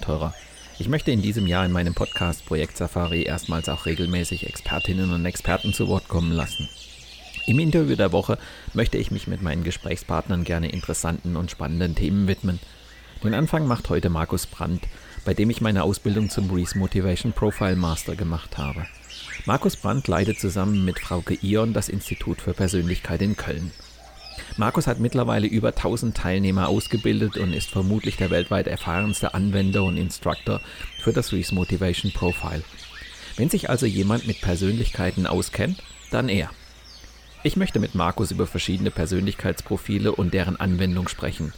Projektabenteurer. Ich möchte in diesem Jahr in meinem Podcast Projekt Safari erstmals auch regelmäßig Expertinnen und Experten zu Wort kommen lassen. Im Interview der Woche möchte ich mich mit meinen Gesprächspartnern gerne interessanten und spannenden Themen widmen. Den Anfang macht heute Markus Brandt, bei dem ich meine Ausbildung zum Reese Motivation Profile Master gemacht habe. Markus Brandt leitet zusammen mit Frauke Ion das Institut für Persönlichkeit in Köln. Markus hat mittlerweile über 1000 Teilnehmer ausgebildet und ist vermutlich der weltweit erfahrenste Anwender und Instructor für das Reese Motivation Profile. Wenn sich also jemand mit Persönlichkeiten auskennt, dann er. Ich möchte mit Markus über verschiedene Persönlichkeitsprofile und deren Anwendung sprechen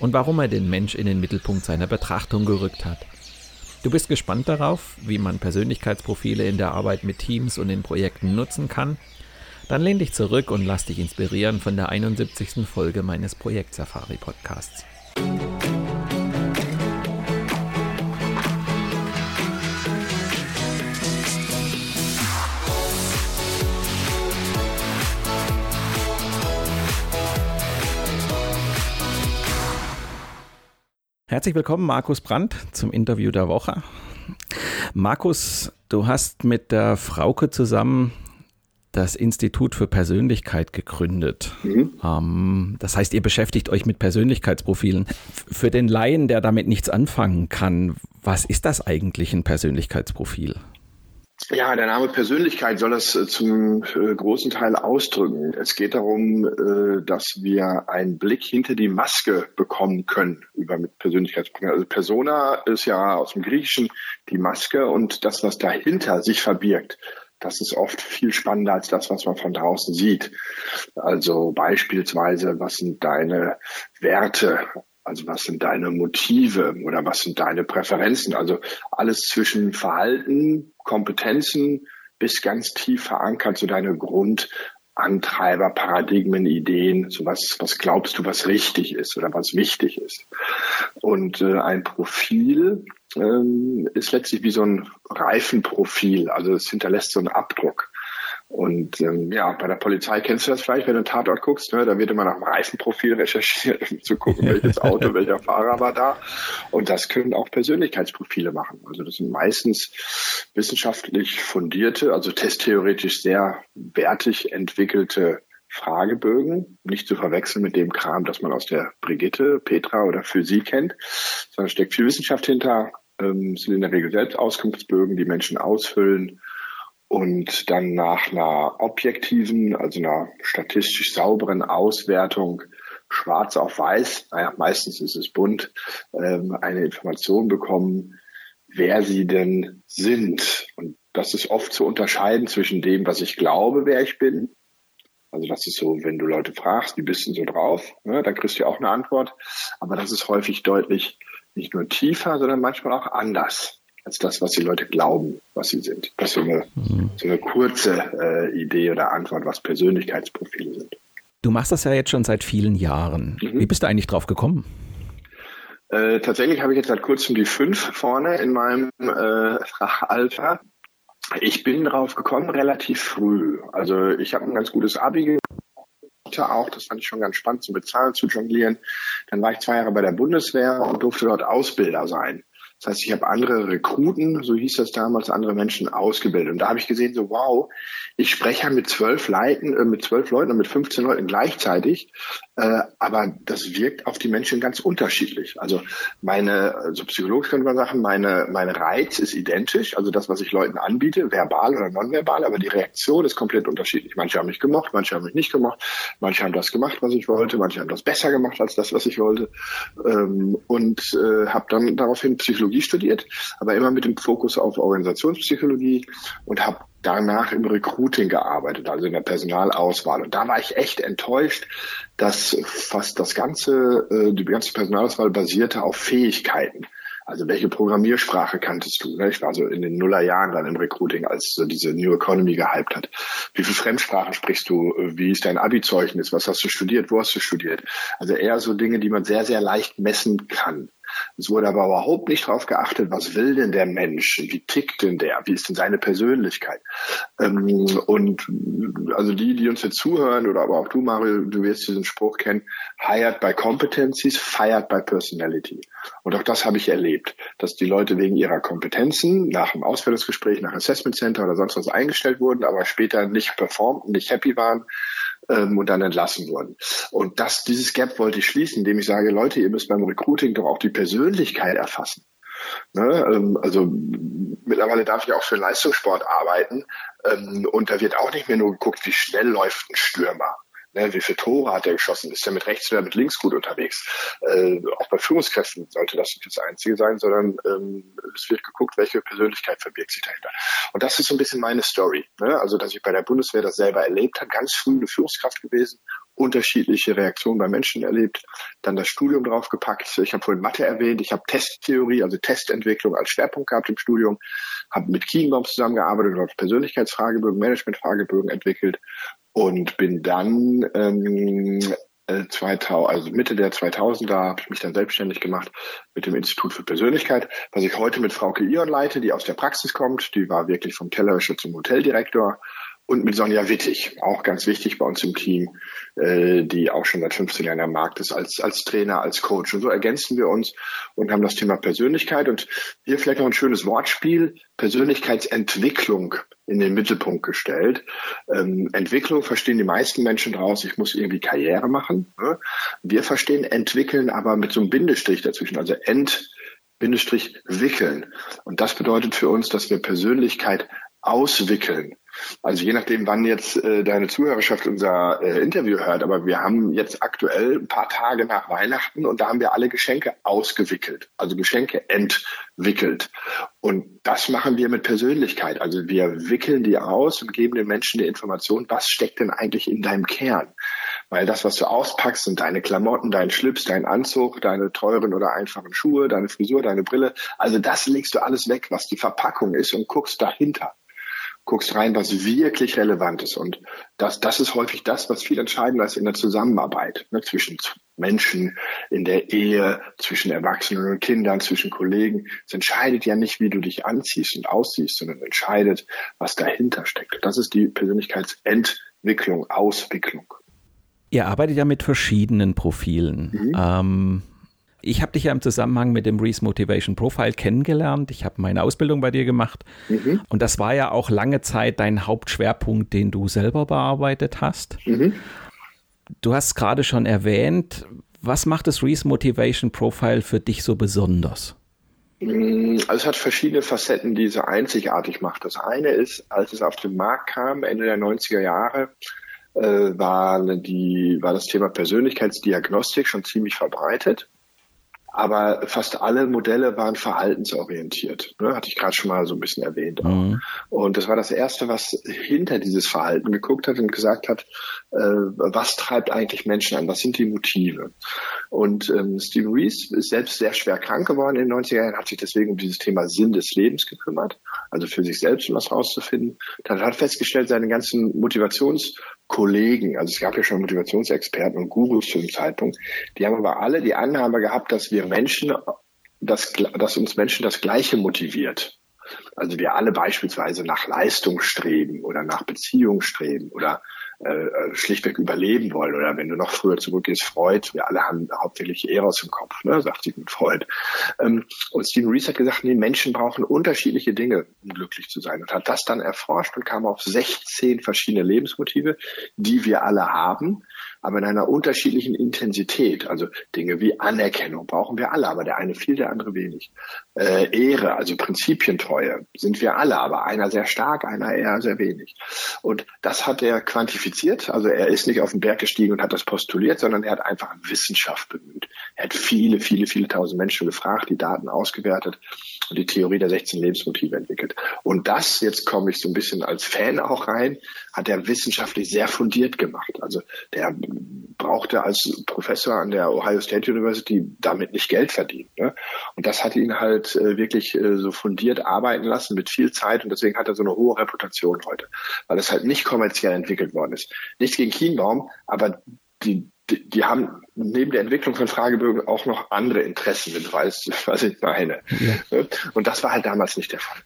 und warum er den Mensch in den Mittelpunkt seiner Betrachtung gerückt hat. Du bist gespannt darauf, wie man Persönlichkeitsprofile in der Arbeit mit Teams und in Projekten nutzen kann dann lehn dich zurück und lass dich inspirieren von der 71. Folge meines Projekt Safari Podcasts. Herzlich willkommen, Markus Brandt, zum Interview der Woche. Markus, du hast mit der Frauke zusammen das Institut für Persönlichkeit gegründet. Mhm. Ähm, das heißt, ihr beschäftigt euch mit Persönlichkeitsprofilen. Für den Laien, der damit nichts anfangen kann, was ist das eigentlich ein Persönlichkeitsprofil? Ja, der Name Persönlichkeit soll das äh, zum äh, großen Teil ausdrücken. Es geht darum, äh, dass wir einen Blick hinter die Maske bekommen können über mit Persönlichkeitsprofilen. Also Persona ist ja aus dem Griechischen die Maske und das, was dahinter sich verbirgt das ist oft viel spannender als das, was man von draußen sieht. Also beispielsweise, was sind deine Werte? Also was sind deine Motive oder was sind deine Präferenzen? Also alles zwischen Verhalten, Kompetenzen bis ganz tief verankert, so deine Grundantreiber, Paradigmen, Ideen, so was, was glaubst du, was richtig ist oder was wichtig ist. Und äh, ein Profil ähm, ist letztlich wie so ein Reifenprofil, also es hinterlässt so einen Abdruck. Und ähm, ja, bei der Polizei kennst du das vielleicht, wenn du einen Tatort guckst, ne, da wird immer nach dem Reifenprofil recherchiert, um zu gucken, welches Auto, welcher Fahrer war da. Und das können auch Persönlichkeitsprofile machen. Also das sind meistens wissenschaftlich fundierte, also testtheoretisch sehr wertig entwickelte Fragebögen, nicht zu verwechseln mit dem Kram, das man aus der Brigitte, Petra oder Physik kennt, sondern steckt viel Wissenschaft hinter, ähm, sind in der Regel selbst Auskunftsbögen, die Menschen ausfüllen und dann nach einer objektiven, also einer statistisch sauberen Auswertung schwarz auf weiß, naja, meistens ist es bunt, ähm, eine Information bekommen, wer sie denn sind. Und das ist oft zu unterscheiden zwischen dem, was ich glaube, wer ich bin, also das ist so, wenn du Leute fragst, wie bist du so drauf, ne, dann kriegst du ja auch eine Antwort. Aber das ist häufig deutlich nicht nur tiefer, sondern manchmal auch anders als das, was die Leute glauben, was sie sind. Das ist so eine, mhm. so eine kurze äh, Idee oder Antwort, was Persönlichkeitsprofile sind. Du machst das ja jetzt schon seit vielen Jahren. Mhm. Wie bist du eigentlich drauf gekommen? Äh, tatsächlich habe ich jetzt seit kurzem die fünf vorne in meinem äh, Alter. Ich bin drauf gekommen relativ früh. Also ich habe ein ganz gutes Abi auch, das fand ich schon ganz spannend, so mit Zahlen zu jonglieren. Dann war ich zwei Jahre bei der Bundeswehr und durfte dort Ausbilder sein. Das heißt, ich habe andere Rekruten, so hieß das damals, andere Menschen ausgebildet. Und da habe ich gesehen, so wow, ich spreche mit zwölf Leuten, äh, mit zwölf Leuten und mit 15 Leuten gleichzeitig, äh, aber das wirkt auf die Menschen ganz unterschiedlich. Also meine, also psychologisch könnte man sagen, meine, mein Reiz ist identisch, also das, was ich Leuten anbiete, verbal oder nonverbal, aber die Reaktion ist komplett unterschiedlich. Manche haben mich gemocht, manche haben mich nicht gemocht, manche haben das gemacht, was ich wollte, manche haben das besser gemacht als das, was ich wollte. Ähm, und äh, habe dann daraufhin Psychologie studiert, aber immer mit dem Fokus auf Organisationspsychologie und habe danach im Recruiting gearbeitet, also in der Personalauswahl. Und da war ich echt enttäuscht, dass fast das ganze, äh, die ganze Personalauswahl basierte auf Fähigkeiten. Also welche Programmiersprache kanntest du? Ich war so in den Nullerjahren dann im Recruiting, als so diese New Economy gehypt hat. Wie viele Fremdsprachen sprichst du? Wie ist dein Abi-Zeugnis? Was hast du studiert? Wo hast du studiert? Also eher so Dinge, die man sehr, sehr leicht messen kann. Es wurde aber überhaupt nicht darauf geachtet, was will denn der Mensch? Wie tickt denn der? Wie ist denn seine Persönlichkeit? Ähm, und also die, die uns jetzt zuhören oder aber auch du, Mario, du wirst diesen Spruch kennen, hired by competencies, fired by personality. Und auch das habe ich erlebt, dass die Leute wegen ihrer Kompetenzen nach einem Ausbildungsgespräch, nach Assessment Center oder sonst was eingestellt wurden, aber später nicht performt, nicht happy waren ähm, und dann entlassen wurden. Und das, dieses Gap wollte ich schließen, indem ich sage, Leute, ihr müsst beim Recruiting doch auch die Persönlichkeit erfassen. Ne? Ähm, also mittlerweile darf ich auch für Leistungssport arbeiten ähm, und da wird auch nicht mehr nur geguckt, wie schnell läuft ein Stürmer. Ne, wie viele Tore hat er geschossen? Ist er mit rechts oder mit links gut unterwegs? Äh, auch bei Führungskräften sollte das nicht das Einzige sein, sondern ähm, es wird geguckt, welche Persönlichkeit verbirgt sich dahinter. Und das ist so ein bisschen meine Story. Ne? Also, dass ich bei der Bundeswehr das selber erlebt habe, ganz früh eine Führungskraft gewesen, unterschiedliche Reaktionen bei Menschen erlebt, dann das Studium draufgepackt. Ich habe vorhin Mathe erwähnt, ich habe Testtheorie, also Testentwicklung als Schwerpunkt gehabt im Studium, habe mit Kienbaum zusammengearbeitet und Persönlichkeitsfragebögen, Managementfragebögen entwickelt und bin dann ähm, 2000, äh, also Mitte der 2000er habe ich mich dann selbstständig gemacht mit dem Institut für Persönlichkeit, was ich heute mit Frauke Ion leite, die aus der Praxis kommt. Die war wirklich vom Tellerwäscher zum Hoteldirektor und mit Sonja Wittig, auch ganz wichtig bei uns im Team, äh, die auch schon seit 15 Jahren am Markt ist, als, als Trainer, als Coach. Und so ergänzen wir uns und haben das Thema Persönlichkeit. Und hier vielleicht noch ein schönes Wortspiel, Persönlichkeitsentwicklung in den Mittelpunkt gestellt. Ähm, Entwicklung verstehen die meisten Menschen daraus, ich muss irgendwie Karriere machen. Ne? Wir verstehen entwickeln aber mit so einem Bindestrich dazwischen, also ent Bindestrich wickeln. Und das bedeutet für uns, dass wir Persönlichkeit auswickeln. Also je nachdem, wann jetzt äh, deine Zuhörerschaft unser äh, Interview hört, aber wir haben jetzt aktuell ein paar Tage nach Weihnachten und da haben wir alle Geschenke ausgewickelt, also Geschenke entwickelt. Und das machen wir mit Persönlichkeit. Also wir wickeln die aus und geben den Menschen die Information, was steckt denn eigentlich in deinem Kern? Weil das, was du auspackst, sind deine Klamotten, dein Schlips, dein Anzug, deine teuren oder einfachen Schuhe, deine Frisur, deine Brille. Also das legst du alles weg, was die Verpackung ist und guckst dahinter guckst rein, was wirklich relevant ist. Und das, das ist häufig das, was viel entscheidender ist in der Zusammenarbeit ne, zwischen Menschen, in der Ehe, zwischen Erwachsenen und Kindern, zwischen Kollegen. Es entscheidet ja nicht, wie du dich anziehst und aussiehst, sondern entscheidet, was dahinter steckt. Das ist die Persönlichkeitsentwicklung, Auswicklung. Ihr arbeitet ja mit verschiedenen Profilen. Mhm. Ähm, ich habe dich ja im Zusammenhang mit dem Reese Motivation Profile kennengelernt. Ich habe meine Ausbildung bei dir gemacht. Mhm. Und das war ja auch lange Zeit dein Hauptschwerpunkt, den du selber bearbeitet hast. Mhm. Du hast gerade schon erwähnt, was macht das Reese Motivation Profile für dich so besonders? Mm, also es hat verschiedene Facetten, die es so einzigartig macht. Das eine ist, als es auf den Markt kam, Ende der 90er Jahre, äh, war, die, war das Thema Persönlichkeitsdiagnostik schon ziemlich verbreitet aber fast alle Modelle waren verhaltensorientiert. Ne? Hatte ich gerade schon mal so ein bisschen erwähnt. Mhm. Und das war das Erste, was hinter dieses Verhalten geguckt hat und gesagt hat, äh, was treibt eigentlich Menschen an? Was sind die Motive? Und ähm, Stephen Rees ist selbst sehr schwer krank geworden in den 90er Jahren, hat sich deswegen um dieses Thema Sinn des Lebens gekümmert, also für sich selbst was rauszufinden. Dann hat festgestellt, seine ganzen Motivationskollegen, also es gab ja schon Motivationsexperten und Gurus zu dem Zeitpunkt, die haben aber alle die Annahme gehabt, dass wir Menschen, dass, dass uns Menschen das Gleiche motiviert. Also wir alle beispielsweise nach Leistung streben oder nach Beziehung streben oder äh, schlichtweg überleben wollen. Oder wenn du noch früher zurückgehst, Freud, wir alle haben hauptsächlich Eros im Kopf, ne, sagt Sigmund Freud. Ähm, und Stephen Rees hat gesagt, nee, Menschen brauchen unterschiedliche Dinge, um glücklich zu sein. Und hat das dann erforscht und kam auf 16 verschiedene Lebensmotive, die wir alle haben aber in einer unterschiedlichen Intensität. Also Dinge wie Anerkennung brauchen wir alle, aber der eine viel, der andere wenig. Äh, Ehre, also Prinzipientreue, sind wir alle, aber einer sehr stark, einer eher sehr wenig. Und das hat er quantifiziert. Also er ist nicht auf den Berg gestiegen und hat das postuliert, sondern er hat einfach Wissenschaft bemüht. Er hat viele, viele, viele tausend Menschen gefragt, die Daten ausgewertet und die Theorie der 16 Lebensmotive entwickelt. Und das, jetzt komme ich so ein bisschen als Fan auch rein, hat er wissenschaftlich sehr fundiert gemacht. Also der brauchte als Professor an der Ohio State University damit nicht Geld verdienen. Ne? Und das hat ihn halt äh, wirklich äh, so fundiert arbeiten lassen mit viel Zeit und deswegen hat er so eine hohe Reputation heute, weil es halt nicht kommerziell entwickelt worden ist. Nichts gegen Kienbaum, aber die, die, die haben neben der Entwicklung von Fragebögen auch noch andere Interessen, wenn du weißt, was ich meine. Ja. Und das war halt damals nicht der Fall.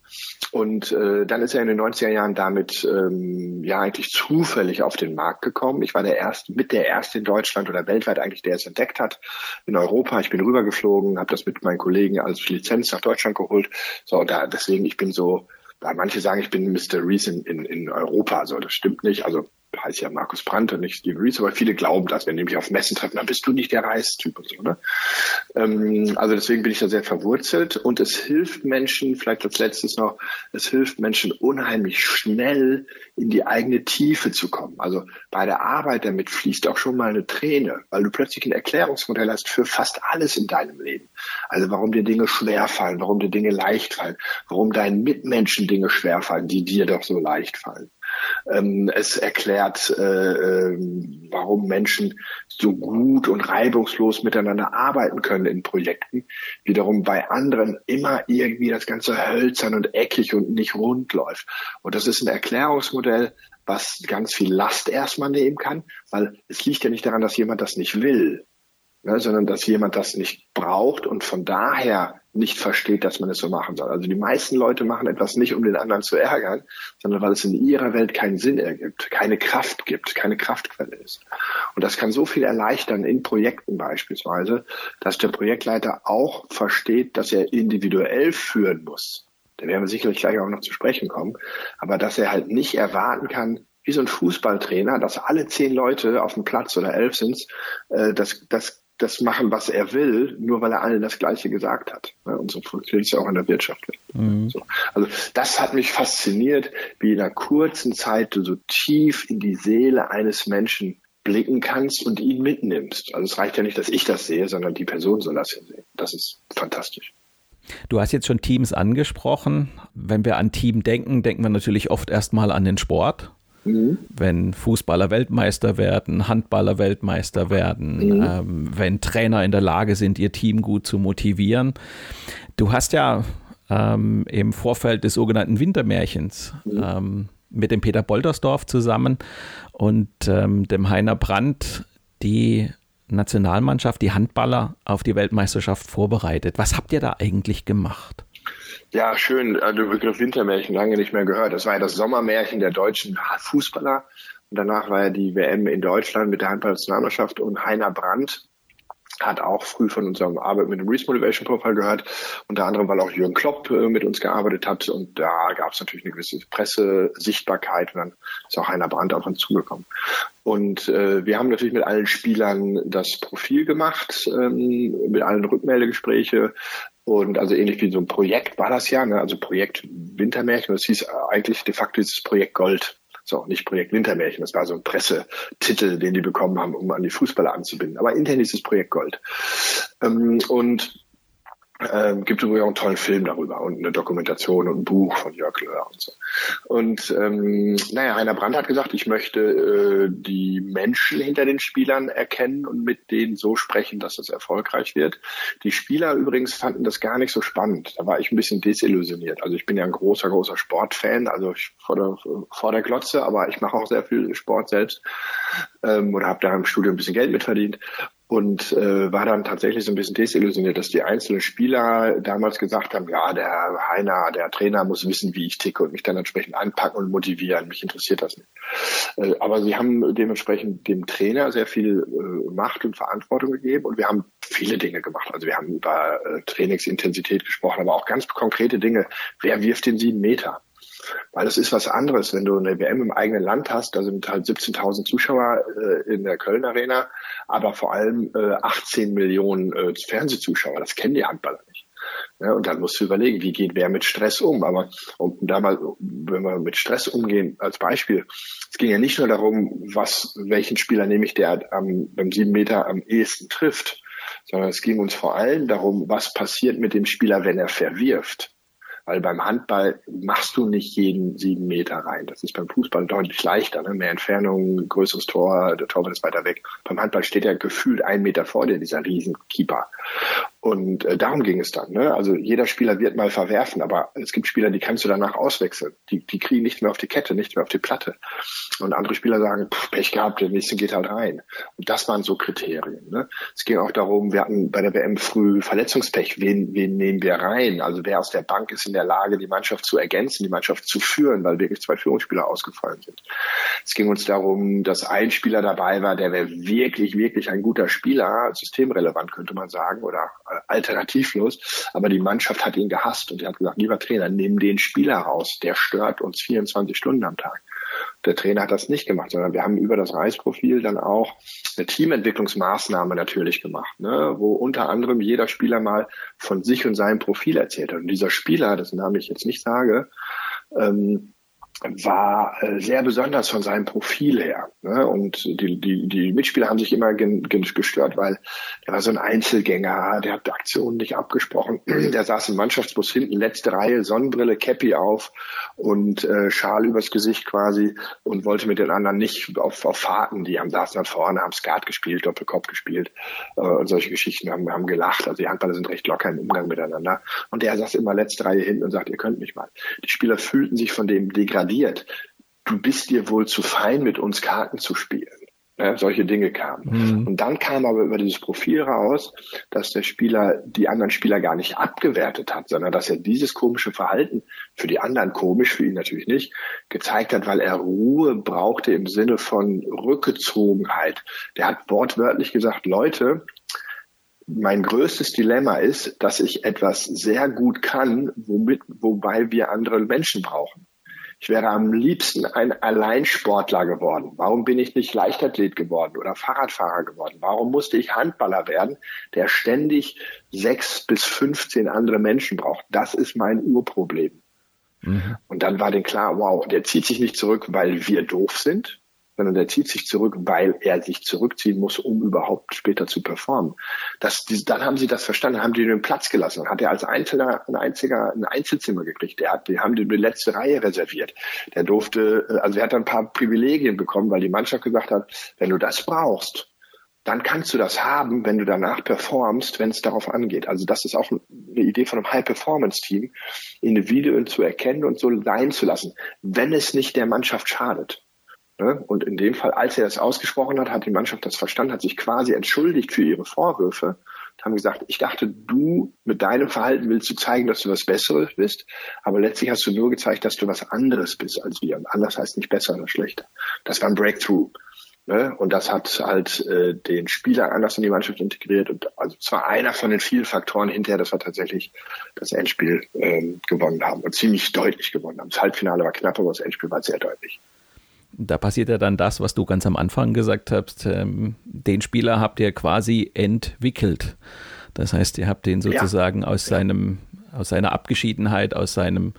Und äh, dann ist er in den 90er Jahren damit ähm, ja eigentlich zufällig auf den Markt gekommen. Ich war der erste, mit der erste in Deutschland oder weltweit eigentlich, der es entdeckt hat. In Europa. Ich bin rübergeflogen, habe das mit meinen Kollegen als Lizenz nach Deutschland geholt. So, und da deswegen, ich bin so, manche sagen, ich bin Mr. Reese in, in, Europa. Also das stimmt nicht. Also heißt ja Markus Brandt und nicht Steve Reese, aber viele glauben das, wenn die mich auf Messen treffen, dann bist du nicht der Reistyp und so. Ne? Ähm, also deswegen bin ich da sehr verwurzelt und es hilft Menschen, vielleicht als letztes noch, es hilft Menschen unheimlich schnell in die eigene Tiefe zu kommen. Also bei der Arbeit damit fließt auch schon mal eine Träne, weil du plötzlich ein Erklärungsmodell hast für fast alles in deinem Leben. Also warum dir Dinge schwer fallen, warum dir Dinge leicht fallen, warum deinen Mitmenschen Dinge schwer fallen, die dir doch so leicht fallen. Ähm, es erklärt, äh, ähm, warum Menschen so gut und reibungslos miteinander arbeiten können in Projekten. Wiederum bei anderen immer irgendwie das Ganze hölzern und eckig und nicht rund läuft. Und das ist ein Erklärungsmodell, was ganz viel Last erstmal nehmen kann, weil es liegt ja nicht daran, dass jemand das nicht will, ne, sondern dass jemand das nicht braucht und von daher nicht versteht, dass man es so machen soll. Also die meisten Leute machen etwas nicht, um den anderen zu ärgern, sondern weil es in ihrer Welt keinen Sinn ergibt, keine Kraft gibt, keine Kraftquelle ist. Und das kann so viel erleichtern in Projekten beispielsweise, dass der Projektleiter auch versteht, dass er individuell führen muss. Da werden wir sicherlich gleich auch noch zu sprechen kommen. Aber dass er halt nicht erwarten kann, wie so ein Fußballtrainer, dass alle zehn Leute auf dem Platz oder elf sind, äh, das, das das machen, was er will, nur weil er allen das Gleiche gesagt hat. Und so funktioniert es ja auch in der Wirtschaft. Mhm. So. Also das hat mich fasziniert, wie in einer kurzen Zeit du so tief in die Seele eines Menschen blicken kannst und ihn mitnimmst. Also es reicht ja nicht, dass ich das sehe, sondern die Person soll das ja sehen. Das ist fantastisch. Du hast jetzt schon Teams angesprochen. Wenn wir an Team denken, denken wir natürlich oft erstmal an den Sport. Mhm. Wenn Fußballer Weltmeister werden, Handballer Weltmeister werden, mhm. ähm, wenn Trainer in der Lage sind, ihr Team gut zu motivieren. Du hast ja ähm, im Vorfeld des sogenannten Wintermärchens mhm. ähm, mit dem Peter Boldersdorf zusammen und ähm, dem Heiner Brandt die Nationalmannschaft, die Handballer auf die Weltmeisterschaft vorbereitet. Was habt ihr da eigentlich gemacht? Ja, schön. Äh, der Begriff Wintermärchen lange nicht mehr gehört. Das war ja das Sommermärchen der deutschen Fußballer. Und danach war ja die WM in Deutschland mit der Handballnationalmannschaft und Heiner Brandt hat auch früh von unserem Arbeit mit dem Reese Motivation Profile gehört, unter anderem, weil auch Jürgen Klopp äh, mit uns gearbeitet hat und da gab es natürlich eine gewisse Pressesichtbarkeit und dann ist auch Heiner Brandt auf uns zugekommen. Und äh, wir haben natürlich mit allen Spielern das Profil gemacht, ähm, mit allen Rückmeldegespräche, und also ähnlich wie so ein Projekt war das ja, ne? also Projekt Wintermärchen. Das hieß eigentlich de facto dieses Projekt Gold. So, nicht Projekt Wintermärchen, das war so ein Pressetitel, den die bekommen haben, um an die Fußballer anzubinden. Aber intern hieß es Projekt Gold. Ähm, und ähm, gibt übrigens auch einen tollen Film darüber und eine Dokumentation und ein Buch von Jörg Löhr und so. Und ähm, naja, Heiner Brandt hat gesagt, ich möchte äh, die Menschen hinter den Spielern erkennen und mit denen so sprechen, dass es erfolgreich wird. Die Spieler übrigens fanden das gar nicht so spannend. Da war ich ein bisschen desillusioniert. Also ich bin ja ein großer, großer Sportfan, also ich vor der, vor der Glotze, aber ich mache auch sehr viel Sport selbst ähm, oder habe da im Studio ein bisschen Geld mitverdient. Und äh, war dann tatsächlich so ein bisschen desillusioniert, dass die einzelnen Spieler damals gesagt haben, ja, der Heiner, der Trainer muss wissen, wie ich ticke und mich dann entsprechend anpacken und motivieren. Mich interessiert das nicht. Äh, aber sie haben dementsprechend dem Trainer sehr viel äh, Macht und Verantwortung gegeben und wir haben viele Dinge gemacht. Also wir haben über äh, Trainingsintensität gesprochen, aber auch ganz konkrete Dinge. Wer wirft den sieben Meter? Weil es ist was anderes, wenn du eine WM im eigenen Land hast, da sind halt 17.000 Zuschauer äh, in der Köln Arena, aber vor allem äh, 18 Millionen äh, Fernsehzuschauer. Das kennen die Handballer nicht. Ja, und dann musst du überlegen, wie geht wer mit Stress um. Aber um da mal, wenn wir mit Stress umgehen, als Beispiel, es ging ja nicht nur darum, was, welchen Spieler nehme ich, der am, beim sieben Meter am ehesten trifft, sondern es ging uns vor allem darum, was passiert mit dem Spieler, wenn er verwirft. Weil beim Handball machst du nicht jeden sieben Meter rein. Das ist beim Fußball deutlich leichter. Ne? Mehr Entfernung, größeres Tor, der Torwart ist weiter weg. Beim Handball steht er gefühlt einen Meter vor dir, dieser Riesenkeeper. Und äh, darum ging es dann. Ne? Also jeder Spieler wird mal verwerfen, aber es gibt Spieler, die kannst du danach auswechseln. Die, die kriegen nicht mehr auf die Kette, nicht mehr auf die Platte. Und andere Spieler sagen, pff, Pech gehabt, der nächste geht halt rein. Und das waren so Kriterien. Ne? Es ging auch darum, wir hatten bei der WM früh Verletzungspech. Wen, wen nehmen wir rein? Also wer aus der Bank ist in der Lage, die Mannschaft zu ergänzen, die Mannschaft zu führen, weil wirklich zwei Führungsspieler ausgefallen sind. Es ging uns darum, dass ein Spieler dabei war, der wäre wirklich, wirklich ein guter Spieler, systemrelevant könnte man sagen, oder alternativlos. Aber die Mannschaft hat ihn gehasst und er hat gesagt, lieber Trainer, nimm den Spieler raus, der stört uns 24 Stunden am Tag. Der Trainer hat das nicht gemacht, sondern wir haben über das Reisprofil dann auch eine Teamentwicklungsmaßnahme natürlich gemacht, ne, wo unter anderem jeder Spieler mal von sich und seinem Profil erzählt hat. Und dieser Spieler, dessen Namen ich jetzt nicht sage, ähm, war äh, sehr besonders von seinem Profil her. Ne? Und die, die, die Mitspieler haben sich immer gestört, weil er war so ein Einzelgänger, der hat Aktionen nicht abgesprochen. Der saß im Mannschaftsbus hinten, letzte Reihe, Sonnenbrille, Cappy auf und äh, Schal übers Gesicht quasi und wollte mit den anderen nicht auf, auf Fahrten. Die haben saßen dann vorne, haben Skat gespielt, Doppelkopf gespielt äh, und solche Geschichten haben, haben gelacht. Also die Handballer sind recht locker im Umgang miteinander. Und der saß immer letzte Reihe hinten und sagt, ihr könnt mich mal. Die Spieler fühlten sich von dem degradiert reagiert. Du bist dir wohl zu fein, mit uns Karten zu spielen. Ja, solche Dinge kamen. Mhm. Und dann kam aber über dieses Profil raus, dass der Spieler die anderen Spieler gar nicht abgewertet hat, sondern dass er dieses komische Verhalten für die anderen komisch, für ihn natürlich nicht, gezeigt hat, weil er Ruhe brauchte im Sinne von Rückgezogenheit. Der hat wortwörtlich gesagt, Leute, mein größtes Dilemma ist, dass ich etwas sehr gut kann, womit, wobei wir andere Menschen brauchen. Ich wäre am liebsten ein Alleinsportler geworden. Warum bin ich nicht Leichtathlet geworden oder Fahrradfahrer geworden? Warum musste ich Handballer werden, der ständig sechs bis 15 andere Menschen braucht? Das ist mein Urproblem. Mhm. Und dann war denen klar, wow, der zieht sich nicht zurück, weil wir doof sind, sondern der zieht sich zurück, weil er sich zurückziehen muss, um überhaupt später zu performen. Das, die, dann haben sie das verstanden, haben die den Platz gelassen. Dann hat er als Einzelner ein einziger ein Einzelzimmer gekriegt. Der hat, die haben die letzte Reihe reserviert. Der durfte, äh, also er hat ein paar Privilegien bekommen, weil die Mannschaft gesagt hat, wenn du das brauchst, dann kannst du das haben, wenn du danach performst, wenn es darauf angeht. Also das ist auch eine Idee von einem High-Performance-Team, Individuen zu erkennen und so sein zu lassen, wenn es nicht der Mannschaft schadet. Ne? Und in dem Fall, als er das ausgesprochen hat, hat die Mannschaft das verstanden, hat sich quasi entschuldigt für ihre Vorwürfe und haben gesagt, ich dachte, du mit deinem Verhalten willst du zeigen, dass du was Besseres bist, aber letztlich hast du nur gezeigt, dass du was anderes bist als wir. Und anders heißt nicht besser oder schlechter. Das war ein Breakthrough. Ne? Und das hat halt äh, den Spieler anders in die Mannschaft integriert. Und also zwar einer von den vielen Faktoren hinterher, dass wir tatsächlich das Endspiel ähm, gewonnen haben und ziemlich deutlich gewonnen haben. Das Halbfinale war knapp, aber das Endspiel war sehr deutlich da passiert ja dann das, was du ganz am Anfang gesagt hast. Ähm, den Spieler habt ihr quasi entwickelt. Das heißt, ihr habt den sozusagen ja. aus seinem, aus seiner Abgeschiedenheit, aus seinem,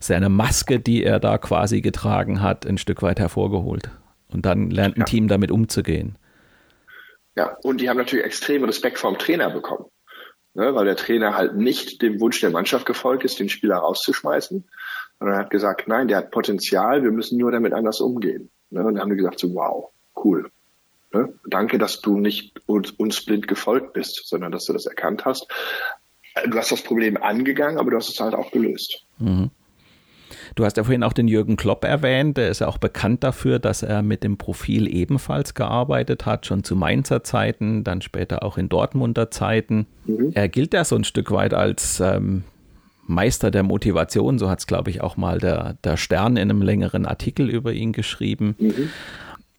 seiner Maske, die er da quasi getragen hat, ein Stück weit hervorgeholt. Und dann lernt ein ja. Team damit umzugehen. Ja, und die haben natürlich extrem Respekt vor dem Trainer bekommen. Ne, weil der Trainer halt nicht dem Wunsch der Mannschaft gefolgt ist, den Spieler rauszuschmeißen, und er hat gesagt, nein, der hat Potenzial, wir müssen nur damit anders umgehen. Ne? Und dann haben wir gesagt, so, wow, cool. Ne? Danke, dass du nicht uns, uns blind gefolgt bist, sondern dass du das erkannt hast. Du hast das Problem angegangen, aber du hast es halt auch gelöst. Mhm. Du hast ja vorhin auch den Jürgen Klopp erwähnt. Der ist ja auch bekannt dafür, dass er mit dem Profil ebenfalls gearbeitet hat, schon zu Mainzer Zeiten, dann später auch in Dortmunder Zeiten. Mhm. Er gilt ja so ein Stück weit als ähm, Meister der Motivation. So hat es, glaube ich, auch mal der, der Stern in einem längeren Artikel über ihn geschrieben. Mhm.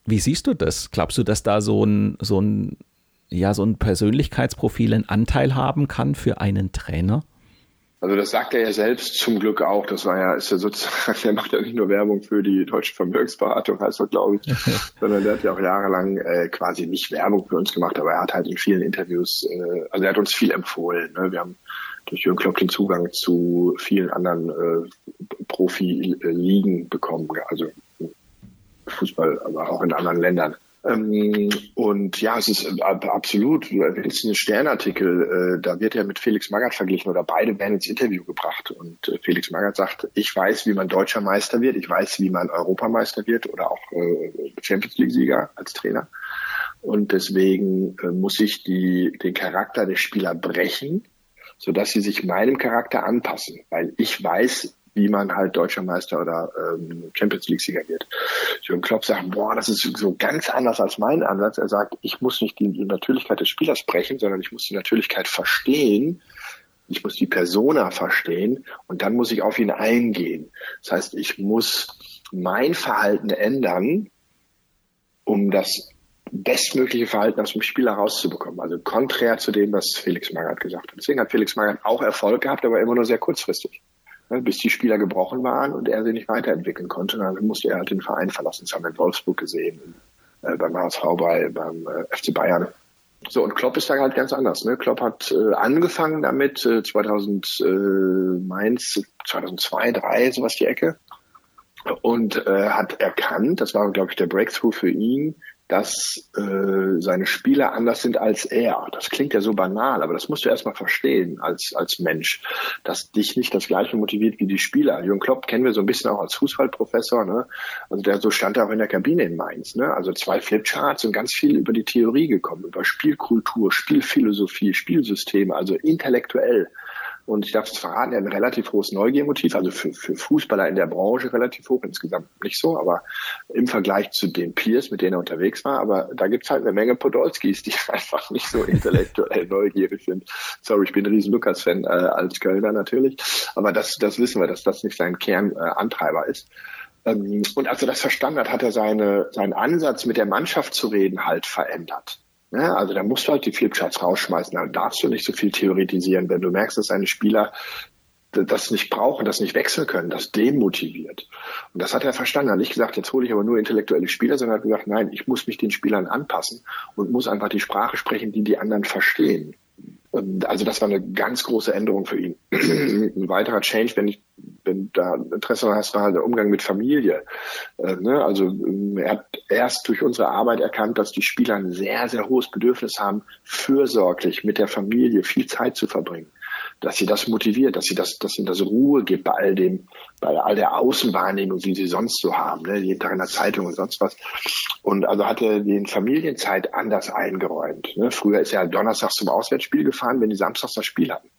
Wie siehst du das? Glaubst du, dass da so ein, so ein, ja, so ein Persönlichkeitsprofil einen Anteil haben kann für einen Trainer? Also das sagt er ja selbst zum Glück auch. Das war ja, ist ja sozusagen, er macht ja nicht nur Werbung für die deutsche Vermögensberatung, heißt das, glaube ich, sondern der hat ja auch jahrelang äh, quasi nicht Werbung für uns gemacht, aber er hat halt in vielen Interviews, äh, also er hat uns viel empfohlen. Ne? Wir haben durch Jürgen Klopp den Zugang zu vielen anderen äh, Profi-Ligen bekommen, also Fußball, aber auch in anderen Ländern. Ähm, und ja, es ist äh, absolut, jetzt ein Sternartikel, äh, da wird er mit Felix Magath verglichen oder beide werden ins Interview gebracht. Und äh, Felix Magath sagt, ich weiß, wie man deutscher Meister wird, ich weiß, wie man Europameister wird oder auch äh, Champions League-Sieger als Trainer. Und deswegen äh, muss ich die, den Charakter der Spieler brechen, sodass sie sich meinem Charakter anpassen, weil ich weiß, wie man halt deutscher Meister oder ähm, Champions League-Sieger wird. Jürgen Klopp sagt, boah, das ist so ganz anders als mein Ansatz. Er sagt, ich muss nicht die Natürlichkeit des Spielers brechen, sondern ich muss die Natürlichkeit verstehen. Ich muss die Persona verstehen und dann muss ich auf ihn eingehen. Das heißt, ich muss mein Verhalten ändern, um das bestmögliche Verhalten aus dem Spieler rauszubekommen. Also konträr zu dem, was Felix Magath gesagt hat. Deswegen hat Felix Magath auch Erfolg gehabt, aber immer nur sehr kurzfristig. Ne, bis die Spieler gebrochen waren und er sie nicht weiterentwickeln konnte. Dann musste er halt den Verein verlassen. Das haben wir in Wolfsburg gesehen, äh, beim HSV, bei, beim äh, FC Bayern. So, und Klopp ist da halt ganz anders. Ne? Klopp hat äh, angefangen damit, äh, 2000, äh, Mainz, 2002, 2003, sowas die Ecke. Und äh, hat erkannt, das war, glaube ich, der Breakthrough für ihn, dass äh, seine Spieler anders sind als er. Das klingt ja so banal, aber das musst du erstmal verstehen als, als Mensch, dass dich nicht das gleiche motiviert wie die Spieler. Jürgen Klopp kennen wir so ein bisschen auch als Fußballprofessor, ne? Also der so stand er auch in der Kabine in Mainz, ne? Also zwei Flipcharts und ganz viel über die Theorie gekommen, über Spielkultur, Spielphilosophie, Spielsysteme, also intellektuell. Und ich darf es verraten, er hat ein relativ hohes Neugiermotiv, also für, für Fußballer in der Branche relativ hoch, insgesamt nicht so, aber im Vergleich zu den Peers, mit denen er unterwegs war. Aber da gibt's halt eine Menge Podolskis, die einfach nicht so intellektuell neugierig sind. Sorry, ich bin ein riesen Lukas-Fan äh, als Kölner natürlich. Aber das, das wissen wir, dass das nicht sein Kernantreiber äh, ist. Ähm, und als er das verstanden hat, hat er seine, seinen Ansatz, mit der Mannschaft zu reden, halt verändert. Ja, also da musst du halt die Flipcharts rausschmeißen. Da darfst du nicht so viel theoretisieren. Wenn du merkst, dass deine Spieler das nicht brauchen, das nicht wechseln können, das demotiviert. Und das hat er verstanden. Er hat nicht gesagt, jetzt hole ich aber nur intellektuelle Spieler, sondern hat gesagt, nein, ich muss mich den Spielern anpassen und muss einfach die Sprache sprechen, die die anderen verstehen. Also das war eine ganz große Änderung für ihn. Ein weiterer Change, wenn ich, wenn da Interesse hast, war halt der Umgang mit Familie. Äh, ne? Also ähm, er hat erst durch unsere Arbeit erkannt, dass die Spieler ein sehr, sehr hohes Bedürfnis haben, fürsorglich mit der Familie viel Zeit zu verbringen dass sie das motiviert, dass sie das, dass ihnen das Ruhe gibt bei all dem, bei all der Außenwahrnehmung, die sie sonst so haben, ne? jeden Tag in der Zeitung und sonst was. Und also hat er den Familienzeit anders eingeräumt. Ne? Früher ist er donnerstags zum Auswärtsspiel gefahren, wenn die samstags das Spiel hatten.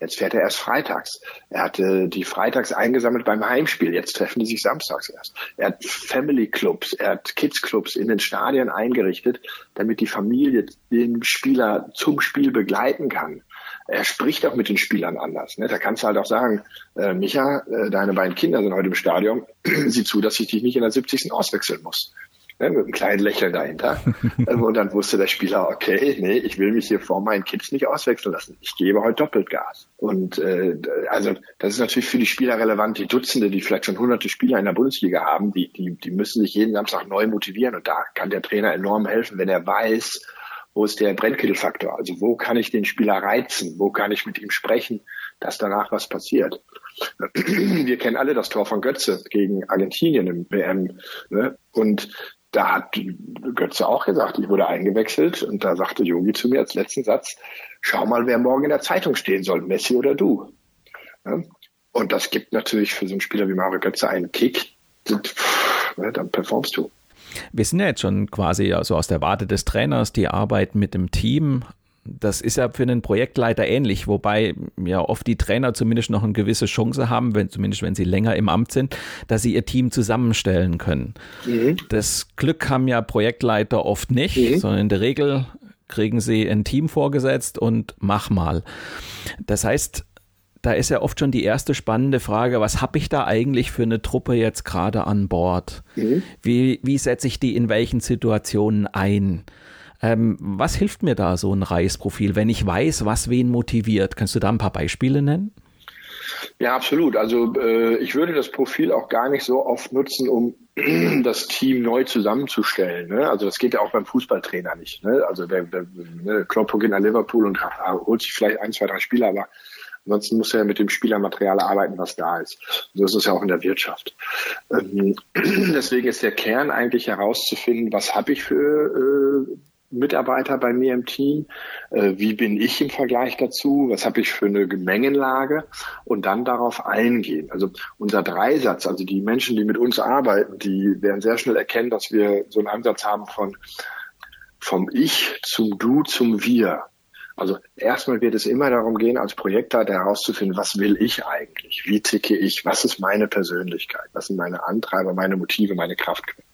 Jetzt fährt er erst freitags. Er hatte die freitags eingesammelt beim Heimspiel. Jetzt treffen die sich samstags erst. Er hat Family Clubs, er hat Kids Clubs in den Stadien eingerichtet, damit die Familie den Spieler zum Spiel begleiten kann er spricht auch mit den Spielern anders. Ne? Da kannst du halt auch sagen, äh, Micha, äh, deine beiden Kinder sind heute im Stadion, sieh zu, dass ich dich nicht in der 70. auswechseln muss. Ne? Mit einem kleinen Lächeln dahinter. Ähm, und dann wusste der Spieler, okay, nee, ich will mich hier vor meinen Kids nicht auswechseln lassen. Ich gebe heute doppelt Gas. Und äh, also das ist natürlich für die Spieler relevant. Die Dutzende, die vielleicht schon hunderte Spieler in der Bundesliga haben, die, die, die müssen sich jeden Samstag neu motivieren. Und da kann der Trainer enorm helfen, wenn er weiß, wo ist der Brennkittelfaktor? Also wo kann ich den Spieler reizen? Wo kann ich mit ihm sprechen, dass danach was passiert? Wir kennen alle das Tor von Götze gegen Argentinien im WM. Ne? Und da hat Götze auch gesagt, ich wurde eingewechselt. Und da sagte Yogi zu mir als letzten Satz, schau mal, wer morgen in der Zeitung stehen soll, Messi oder du. Und das gibt natürlich für so einen Spieler wie Mario Götze einen Kick, ne, dann performst du. Wir sind ja jetzt schon quasi so aus der Warte des Trainers, die Arbeit mit dem Team Das ist ja für einen Projektleiter ähnlich, wobei ja oft die Trainer zumindest noch eine gewisse Chance haben, wenn, zumindest wenn sie länger im Amt sind, dass sie ihr Team zusammenstellen können. Mhm. Das Glück haben ja Projektleiter oft nicht, mhm. sondern in der Regel kriegen sie ein Team vorgesetzt und mach mal. Das heißt, da ist ja oft schon die erste spannende Frage, was habe ich da eigentlich für eine Truppe jetzt gerade an Bord? Mhm. Wie, wie setze ich die in welchen Situationen ein? Ähm, was hilft mir da so ein Reisprofil, wenn ich weiß, was wen motiviert? Kannst du da ein paar Beispiele nennen? Ja, absolut. Also äh, ich würde das Profil auch gar nicht so oft nutzen, um das Team neu zusammenzustellen. Ne? Also das geht ja auch beim Fußballtrainer nicht. Ne? Also der, der ne, Klopp geht nach Liverpool und holt sich vielleicht ein, zwei, drei Spieler, aber Ansonsten muss er mit dem Spielermaterial arbeiten, was da ist. So ist es ja auch in der Wirtschaft. Ähm, deswegen ist der Kern eigentlich herauszufinden, was habe ich für äh, Mitarbeiter bei mir im Team, äh, wie bin ich im Vergleich dazu, was habe ich für eine Gemengenlage und dann darauf eingehen. Also unser Dreisatz, also die Menschen, die mit uns arbeiten, die werden sehr schnell erkennen, dass wir so einen Ansatz haben von vom Ich zum Du zum Wir. Also erstmal wird es immer darum gehen, als Projektleiter herauszufinden, was will ich eigentlich? Wie ticke ich? Was ist meine Persönlichkeit? Was sind meine Antreiber, meine Motive, meine Kraftquellen?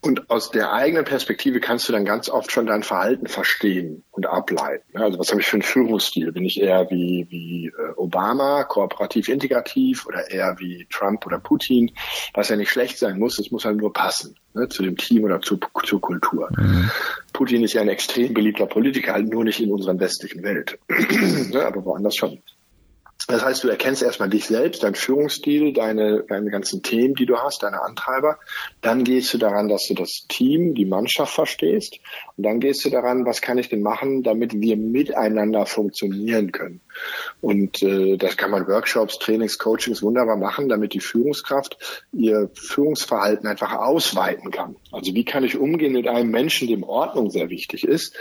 Und aus der eigenen Perspektive kannst du dann ganz oft schon dein Verhalten verstehen und ableiten. Also was habe ich für einen Führungsstil? Bin ich eher wie, wie äh, Obama, kooperativ, integrativ oder eher wie Trump oder Putin? Was ja nicht schlecht sein muss, es muss halt nur passen ne, zu dem Team oder zu, zur Kultur. Mhm. Putin ist ja ein extrem beliebter Politiker, halt nur nicht in unserer westlichen Welt, ne, aber woanders schon. Das heißt, du erkennst erstmal dich selbst, dein Führungsstil, deine, deine ganzen Themen, die du hast, deine Antreiber. Dann gehst du daran, dass du das Team, die Mannschaft verstehst. Und dann gehst du daran, was kann ich denn machen, damit wir miteinander funktionieren können. Und äh, das kann man Workshops, Trainings, Coachings wunderbar machen, damit die Führungskraft ihr Führungsverhalten einfach ausweiten kann. Also wie kann ich umgehen mit einem Menschen, dem Ordnung sehr wichtig ist?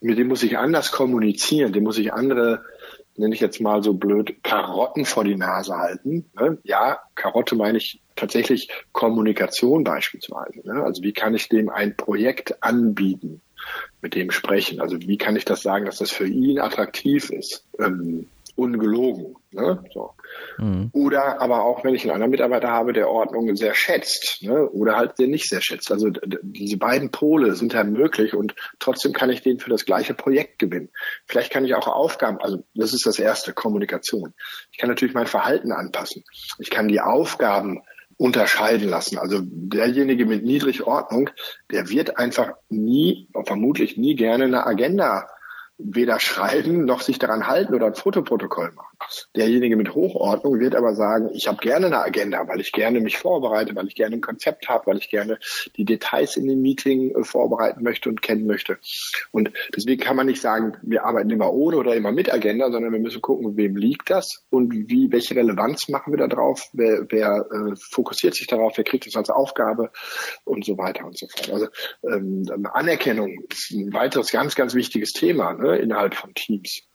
Mit dem muss ich anders kommunizieren, dem muss ich andere nenne ich jetzt mal so blöd, Karotten vor die Nase halten. Ne? Ja, Karotte meine ich tatsächlich Kommunikation beispielsweise. Ne? Also wie kann ich dem ein Projekt anbieten, mit dem sprechen? Also wie kann ich das sagen, dass das für ihn attraktiv ist? Ähm, ungelogen. Ne? So. Mhm. Oder aber auch, wenn ich einen anderen Mitarbeiter habe, der Ordnung sehr schätzt ne? oder halt den nicht sehr schätzt. Also diese beiden Pole sind ja möglich und trotzdem kann ich den für das gleiche Projekt gewinnen. Vielleicht kann ich auch Aufgaben, also das ist das erste, Kommunikation. Ich kann natürlich mein Verhalten anpassen. Ich kann die Aufgaben unterscheiden lassen. Also derjenige mit niedrig Ordnung, der wird einfach nie, vermutlich nie gerne eine Agenda weder schreiben noch sich daran halten oder ein Fotoprotokoll machen. Derjenige mit Hochordnung wird aber sagen, ich habe gerne eine Agenda, weil ich gerne mich vorbereite, weil ich gerne ein Konzept habe, weil ich gerne die Details in dem Meeting äh, vorbereiten möchte und kennen möchte. Und deswegen kann man nicht sagen, wir arbeiten immer ohne oder immer mit Agenda, sondern wir müssen gucken, wem liegt das und wie, welche Relevanz machen wir da drauf, wer, wer äh, fokussiert sich darauf, wer kriegt das als Aufgabe und so weiter und so fort. Also ähm, Anerkennung ist ein weiteres ganz, ganz wichtiges Thema. Ne? ne, innerhalb von Teams.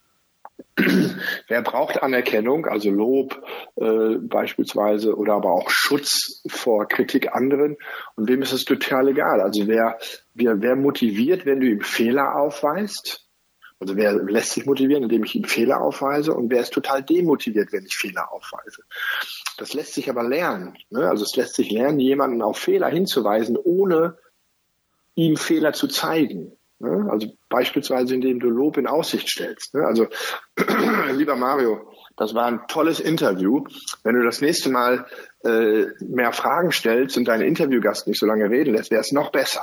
Wer braucht Anerkennung, also Lob äh, beispielsweise oder aber auch Schutz vor Kritik anderen und wem ist es total egal? Also wer, wer, wer motiviert, wenn du ihm Fehler aufweist? Also wer lässt sich motivieren, indem ich ihm Fehler aufweise und wer ist total demotiviert, wenn ich Fehler aufweise? Das lässt sich aber lernen. Ne? Also es lässt sich lernen, jemanden auf Fehler hinzuweisen, ohne ihm Fehler zu zeigen. Ne? Also beispielsweise, indem du Lob in Aussicht stellst. Ne? Also, lieber Mario, das war ein tolles Interview. Wenn du das nächste Mal äh, mehr Fragen stellst und deinen Interviewgast nicht so lange reden lässt, wäre es noch besser.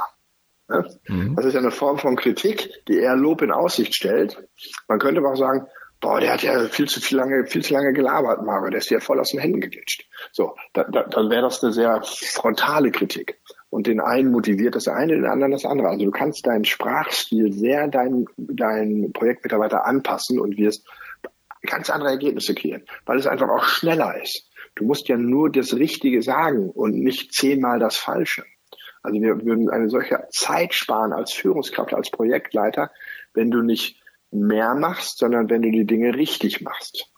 Ne? Mhm. Das ist ja eine Form von Kritik, die eher Lob in Aussicht stellt. Man könnte aber auch sagen, boah, der hat ja viel zu viel lange, viel zu lange gelabert, Mario, der ist ja voll aus den Händen geglitscht. So, da, da, dann wäre das eine sehr frontale Kritik und den einen motiviert das eine, den anderen das andere. Also du kannst deinen Sprachstil sehr dein, dein Projektmitarbeiter anpassen und wirst ganz andere Ergebnisse kreieren, weil es einfach auch schneller ist. Du musst ja nur das Richtige sagen und nicht zehnmal das Falsche. Also wir würden eine solche Zeit sparen als Führungskraft, als Projektleiter, wenn du nicht mehr machst, sondern wenn du die Dinge richtig machst.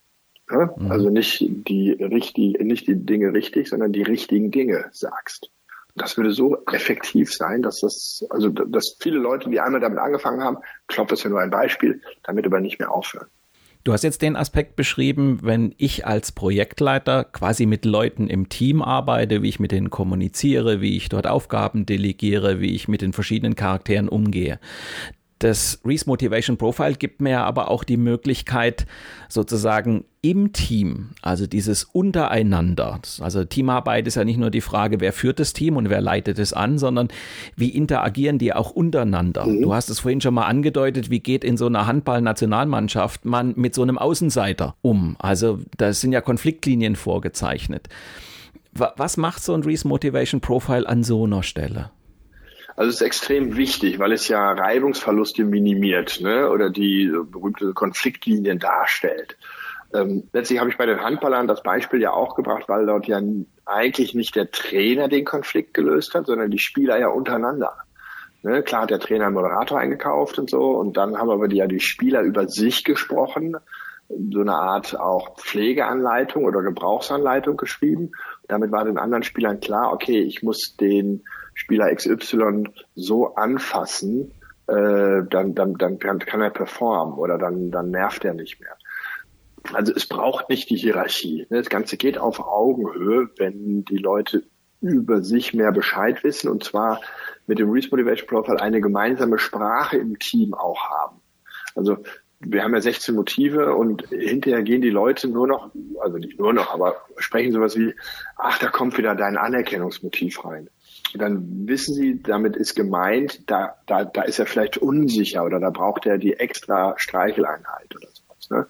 Ja? Mhm. Also nicht die, richtig, nicht die Dinge richtig, sondern die richtigen Dinge sagst. Das würde so effektiv sein, dass das, also dass viele Leute, die einmal damit angefangen haben, Klopp ist ja nur ein Beispiel, damit aber nicht mehr aufhören. Du hast jetzt den Aspekt beschrieben, wenn ich als Projektleiter quasi mit Leuten im Team arbeite, wie ich mit denen kommuniziere, wie ich dort Aufgaben delegiere, wie ich mit den verschiedenen Charakteren umgehe. Das Reese Motivation Profile gibt mir aber auch die Möglichkeit, sozusagen im Team, also dieses Untereinander, also Teamarbeit ist ja nicht nur die Frage, wer führt das Team und wer leitet es an, sondern wie interagieren die auch untereinander. Mhm. Du hast es vorhin schon mal angedeutet, wie geht in so einer Handball-Nationalmannschaft man mit so einem Außenseiter um? Also da sind ja Konfliktlinien vorgezeichnet. Was macht so ein Reese Motivation Profile an so einer Stelle? Also es ist extrem wichtig, weil es ja Reibungsverluste minimiert ne? oder die berühmte Konfliktlinien darstellt. Ähm, letztlich habe ich bei den Handballern das Beispiel ja auch gebracht, weil dort ja eigentlich nicht der Trainer den Konflikt gelöst hat, sondern die Spieler ja untereinander. Ne? Klar hat der Trainer einen Moderator eingekauft und so und dann haben aber die, ja die Spieler über sich gesprochen, so eine Art auch Pflegeanleitung oder Gebrauchsanleitung geschrieben. Damit war den anderen Spielern klar, okay, ich muss den Spieler XY so anfassen, äh, dann, dann, dann kann er performen oder dann, dann nervt er nicht mehr. Also es braucht nicht die Hierarchie. Das Ganze geht auf Augenhöhe, wenn die Leute über sich mehr Bescheid wissen und zwar mit dem Reese Motivation Profile eine gemeinsame Sprache im Team auch haben. Also wir haben ja 16 Motive und hinterher gehen die Leute nur noch, also nicht nur noch, aber sprechen sowas wie, ach, da kommt wieder dein Anerkennungsmotiv rein dann wissen Sie, damit ist gemeint, da, da, da ist er vielleicht unsicher oder da braucht er die extra Streicheleinheit oder sowas. Ne?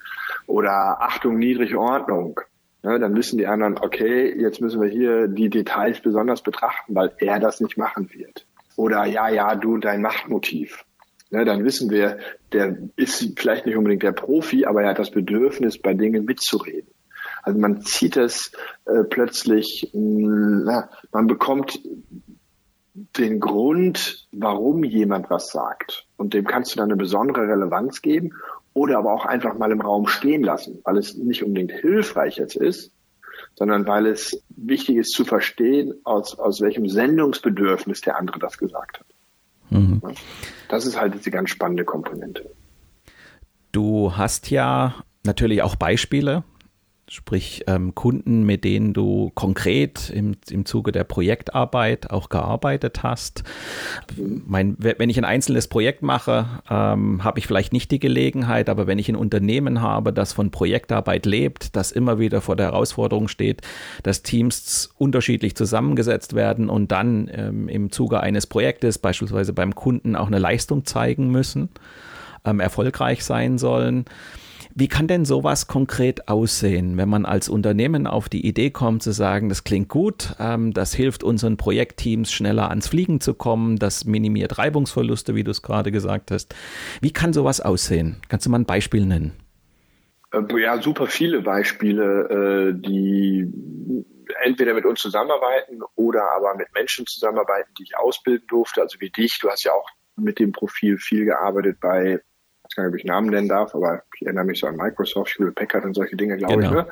Oder Achtung, niedrige Ordnung. Ne? Dann wissen die anderen, okay, jetzt müssen wir hier die Details besonders betrachten, weil er das nicht machen wird. Oder ja, ja, du und dein Machtmotiv. Ne, dann wissen wir, der ist vielleicht nicht unbedingt der Profi, aber er hat das Bedürfnis, bei Dingen mitzureden. Also man zieht es äh, plötzlich, mh, na, man bekommt den Grund, warum jemand was sagt. Und dem kannst du dann eine besondere Relevanz geben oder aber auch einfach mal im Raum stehen lassen, weil es nicht unbedingt hilfreich jetzt ist, sondern weil es wichtig ist zu verstehen, aus, aus welchem Sendungsbedürfnis der andere das gesagt hat. Mhm. Das ist halt diese ganz spannende Komponente. Du hast ja natürlich auch Beispiele Sprich, ähm, Kunden, mit denen du konkret im, im Zuge der Projektarbeit auch gearbeitet hast. Mein, wenn ich ein einzelnes Projekt mache, ähm, habe ich vielleicht nicht die Gelegenheit, aber wenn ich ein Unternehmen habe, das von Projektarbeit lebt, das immer wieder vor der Herausforderung steht, dass Teams unterschiedlich zusammengesetzt werden und dann ähm, im Zuge eines Projektes, beispielsweise beim Kunden, auch eine Leistung zeigen müssen, ähm, erfolgreich sein sollen wie kann denn sowas konkret aussehen, wenn man als Unternehmen auf die Idee kommt zu sagen, das klingt gut, ähm, das hilft unseren Projektteams schneller ans Fliegen zu kommen, das minimiert Reibungsverluste, wie du es gerade gesagt hast. Wie kann sowas aussehen? Kannst du mal ein Beispiel nennen? Äh, ja, super viele Beispiele, äh, die entweder mit uns zusammenarbeiten oder aber mit Menschen zusammenarbeiten, die ich ausbilden durfte, also wie dich. Du hast ja auch mit dem Profil viel gearbeitet bei weiß gar nicht, ob ich Namen nennen darf, aber ich erinnere mich so an Microsoft, Hewlett Packard und solche Dinge, glaube genau. ich, ne?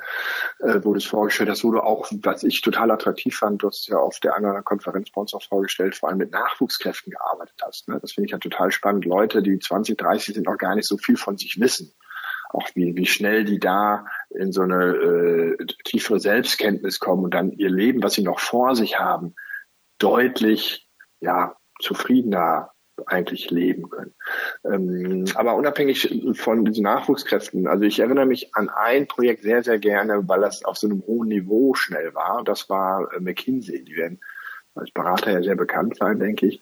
äh, wo du es vorgestellt hast, wo du auch, was ich total attraktiv fand, du hast ja auf der anderen Konferenz bei uns auch vorgestellt, vor allem mit Nachwuchskräften gearbeitet hast. Ne? Das finde ich ja total spannend. Leute, die 20, 30 sind, noch gar nicht so viel von sich wissen. Auch wie, wie schnell die da in so eine äh, tiefere Selbstkenntnis kommen und dann ihr Leben, was sie noch vor sich haben, deutlich ja, zufriedener eigentlich leben können. Ähm, aber unabhängig von diesen Nachwuchskräften, also ich erinnere mich an ein Projekt sehr, sehr gerne, weil das auf so einem hohen Niveau schnell war. Das war äh, McKinsey. Die werden als Berater ja sehr bekannt sein, denke ich.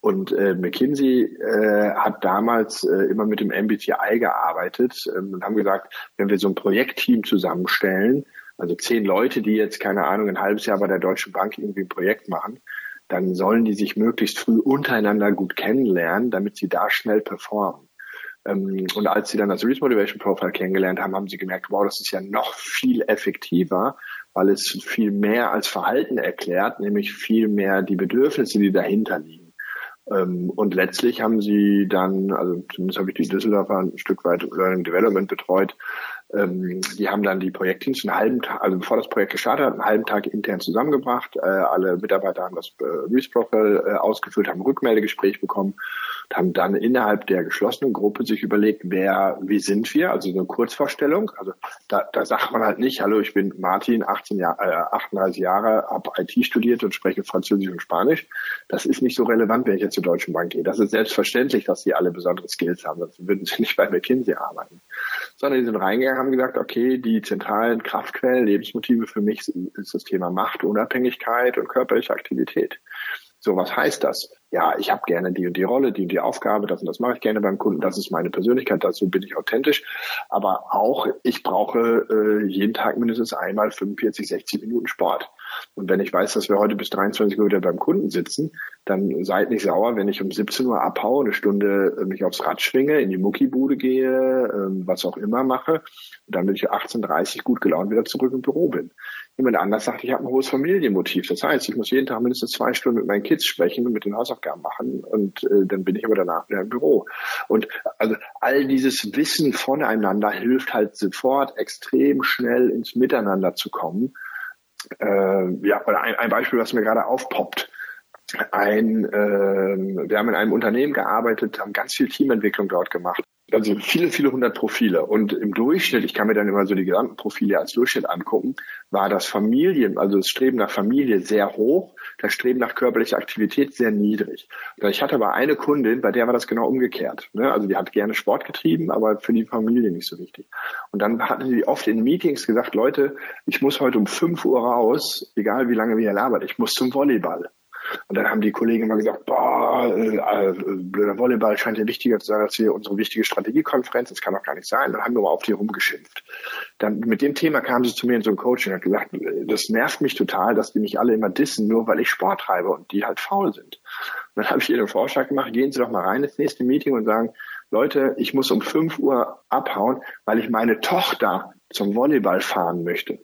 Und äh, McKinsey äh, hat damals äh, immer mit dem MBTI gearbeitet ähm, und haben gesagt, wenn wir so ein Projektteam zusammenstellen, also zehn Leute, die jetzt, keine Ahnung, ein halbes Jahr bei der Deutschen Bank irgendwie ein Projekt machen, dann sollen die sich möglichst früh untereinander gut kennenlernen, damit sie da schnell performen. Ähm, und als sie dann das Reese Motivation Profile kennengelernt haben, haben sie gemerkt, wow, das ist ja noch viel effektiver, weil es viel mehr als Verhalten erklärt, nämlich viel mehr die Bedürfnisse, die dahinter liegen. Ähm, und letztlich haben sie dann, also zumindest habe ich die Düsseldorfer ein Stück weit Learning Development betreut, ähm, die haben dann die Projektteams einen halben Tag, also bevor das Projekt gestartet hat, einen halben Tag intern zusammengebracht. Äh, alle Mitarbeiter haben das äh, Reese-Profile äh, ausgefüllt, haben ein Rückmeldegespräch bekommen haben dann innerhalb der geschlossenen Gruppe sich überlegt, wer, wie sind wir, also so eine Kurzvorstellung. Also da, da sagt man halt nicht, hallo, ich bin Martin, 18 Jahr, äh, 38 Jahre, habe IT studiert und spreche Französisch und Spanisch. Das ist nicht so relevant, wenn ich jetzt zur Deutschen Bank gehe. Das ist selbstverständlich, dass sie alle besondere Skills haben, sonst würden sie nicht bei McKinsey arbeiten. Sondern die sind reingegangen, haben gesagt, okay, die zentralen Kraftquellen, Lebensmotive für mich ist das Thema Macht, Unabhängigkeit und körperliche Aktivität. So, was heißt das? Ja, ich habe gerne die und die Rolle, die und die Aufgabe, das und das mache ich gerne beim Kunden, das ist meine Persönlichkeit, dazu bin ich authentisch. Aber auch, ich brauche äh, jeden Tag mindestens einmal 45, 60 Minuten Sport. Und wenn ich weiß, dass wir heute bis 23 Uhr wieder beim Kunden sitzen, dann seid nicht sauer, wenn ich um 17 Uhr abhaue, eine Stunde äh, mich aufs Rad schwinge, in die Muckibude gehe, äh, was auch immer mache, und dann bin ich 18.30 gut gelaunt wieder zurück im Büro bin. Jemand anders sagt, ich habe ein hohes Familienmotiv. Das heißt, ich muss jeden Tag mindestens zwei Stunden mit meinen Kids sprechen und mit den Hausaufgaben machen und äh, dann bin ich aber danach wieder im Büro. Und also all dieses Wissen voneinander hilft halt sofort extrem schnell ins Miteinander zu kommen. Äh, ja, oder ein, ein Beispiel, was mir gerade aufpoppt ein, äh, wir haben in einem Unternehmen gearbeitet, haben ganz viel Teamentwicklung dort gemacht also viele, viele hundert Profile. Und im Durchschnitt, ich kann mir dann immer so die gesamten Profile als Durchschnitt angucken, war das Familien, also das Streben nach Familie sehr hoch, das Streben nach körperlicher Aktivität sehr niedrig. Ich hatte aber eine Kundin, bei der war das genau umgekehrt. Ne? Also die hat gerne Sport getrieben, aber für die Familie nicht so wichtig. Und dann hatte sie oft in Meetings gesagt, Leute, ich muss heute um fünf Uhr raus, egal wie lange wir hier labert, ich muss zum Volleyball. Und dann haben die Kollegen immer gesagt, boah, äh, äh, blöder Volleyball scheint ja wichtiger zu sein als hier unsere wichtige Strategiekonferenz. Das kann doch gar nicht sein. Dann haben wir mal auf die rumgeschimpft. Dann mit dem Thema kamen sie zu mir in so ein Coaching und gesagt, das nervt mich total, dass die mich alle immer dissen, nur weil ich Sport treibe und die halt faul sind. Und dann habe ich ihr den Vorschlag gemacht, gehen Sie doch mal rein ins nächste Meeting und sagen, Leute, ich muss um fünf Uhr abhauen, weil ich meine Tochter zum Volleyball fahren möchte.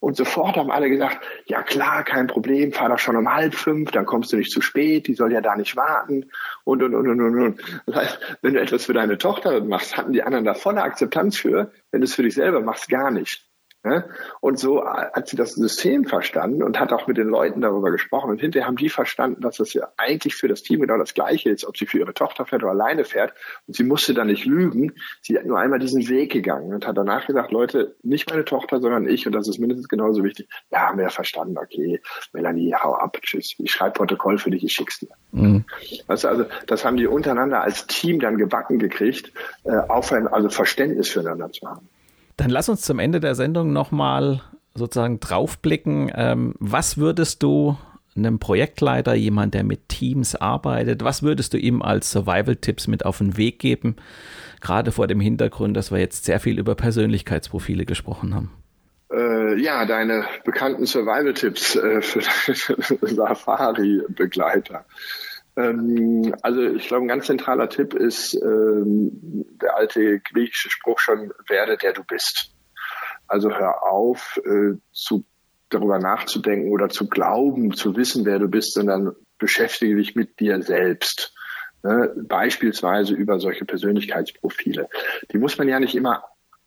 Und sofort haben alle gesagt, ja klar, kein Problem, fahr doch schon um halb fünf, dann kommst du nicht zu spät, die soll ja da nicht warten und, und, und, und, und. und. Das wenn du etwas für deine Tochter machst, hatten die anderen da volle Akzeptanz für, wenn du es für dich selber machst, gar nicht. Ne? Und so hat sie das System verstanden und hat auch mit den Leuten darüber gesprochen. Und hinterher haben die verstanden, dass das ja eigentlich für das Team genau das Gleiche ist, ob sie für ihre Tochter fährt oder alleine fährt. Und sie musste dann nicht lügen. Sie hat nur einmal diesen Weg gegangen und hat danach gesagt, Leute, nicht meine Tochter, sondern ich. Und das ist mindestens genauso wichtig. Ja, haben wir ja verstanden. Okay, Melanie, hau ab. Tschüss. Ich schreibe Protokoll für dich, ich schick's dir. Mhm. Weißt du, also, das haben die untereinander als Team dann gebacken gekriegt, äh, aufhören, also Verständnis füreinander zu haben. Dann lass uns zum Ende der Sendung nochmal sozusagen draufblicken. Ähm, was würdest du einem Projektleiter, jemand, der mit Teams arbeitet, was würdest du ihm als Survival-Tipps mit auf den Weg geben? Gerade vor dem Hintergrund, dass wir jetzt sehr viel über Persönlichkeitsprofile gesprochen haben. Äh, ja, deine bekannten Survival-Tipps äh, für Safari-Begleiter. Ähm, also ich glaube, ein ganz zentraler Tipp ist ähm, der alte griechische Spruch schon, werde der du bist. Also hör auf, äh, zu, darüber nachzudenken oder zu glauben, zu wissen, wer du bist, sondern beschäftige dich mit dir selbst. Ne? Beispielsweise über solche Persönlichkeitsprofile. Die muss man ja nicht immer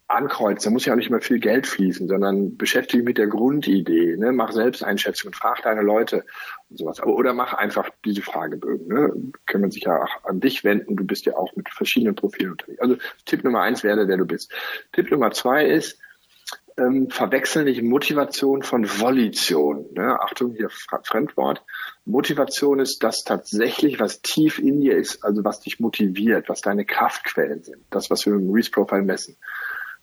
ankreuzt, da muss ja auch nicht mehr viel Geld fließen, sondern beschäftige dich mit der Grundidee, ne? mach Selbsteinschätzung, frag deine Leute und sowas. Aber, oder mach einfach diese Fragebögen. Ne? Kann man sich ja auch an dich wenden, du bist ja auch mit verschiedenen Profilen unterwegs. Also Tipp Nummer eins werde, wer du bist. Tipp Nummer zwei ist, ähm, verwechseln nicht Motivation von Volition. Ne? Achtung, hier Fremdwort. Motivation ist das tatsächlich, was tief in dir ist, also was dich motiviert, was deine Kraftquellen sind. Das, was wir im Reese Profile messen.